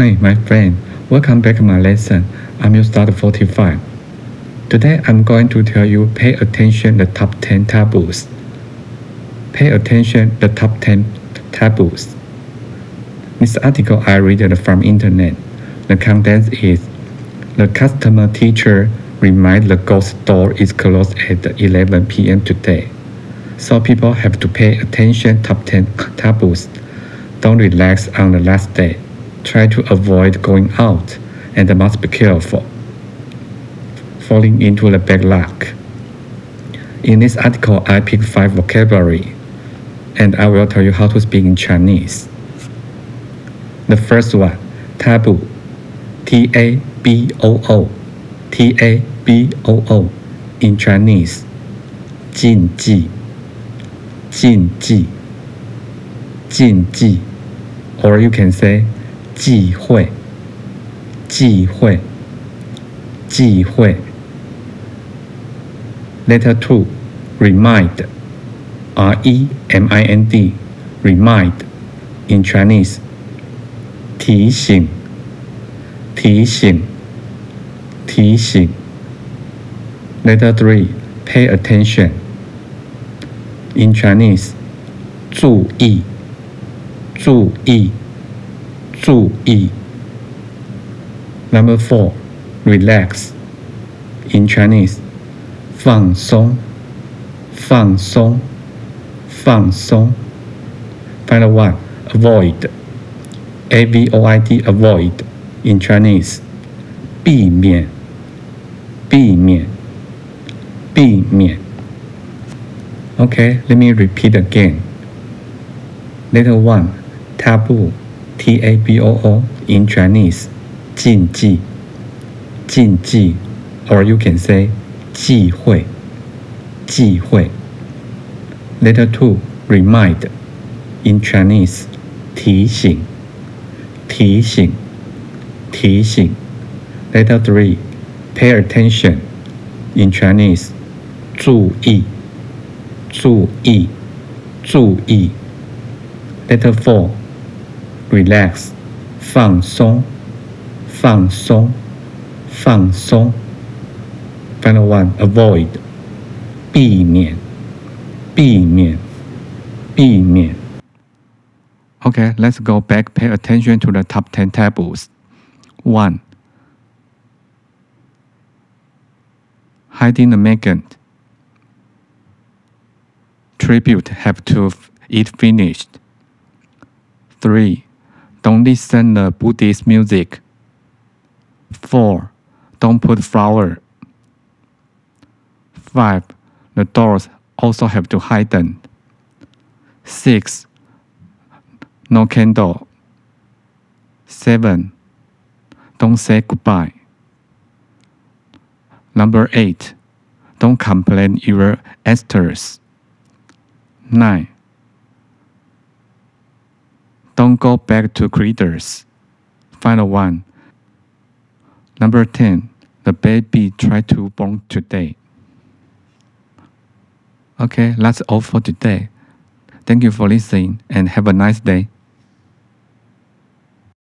Hi, my friend. Welcome back to my lesson. I'm your start 45. Today I'm going to tell you pay attention the top 10 taboos. Pay attention the top 10 taboos. This article I read it from internet. The content is the customer teacher remind the ghost door is closed at 11 p.m. today. So people have to pay attention top 10 taboos. Don't relax on the last day Try to avoid going out and must be careful. Falling into the bad luck. In this article, I picked five vocabulary and I will tell you how to speak in Chinese. The first one, taboo. T A B O O. T A B O O. In Chinese, 禁忌。禁忌。禁忌。Or you can say 忌讳。忌讳。忌讳。Letter two, remind. R E M I N D. Remind. In Chinese. 提醒，提醒，提醒。Letter three, pay attention. In Chinese, 注意，注意，注意。Number four, relax. In Chinese, 放松，放松，放松。Final one, avoid. A V O I D avoid in Chinese 避免避免避免 Okay, let me repeat again. Letter one, taboo, T A B O O in Chinese 禁忌禁忌 or you can say 忌讳忌讳 Letter two, remind in Chinese 提醒提醒，提醒。Letter three, pay attention. In Chinese, 注意，注意，注意。Letter four, Relax, 放松，放松，放松。Final one avoid, 避免，避免，避免。Okay, let's go back. Pay attention to the top 10 taboos. 1. Hiding the Megan. Tribute have to eat finished. 3. Don't listen the Buddhist music. 4. Don't put flower. 5. The doors also have to them. 6 no candle. 7. Don't say goodbye. Number 8. Don't complain your esters. 9. Don't go back to creators. Final one. Number 10. The baby tried to born today. Okay, that's all for today. Thank you for listening and have a nice day.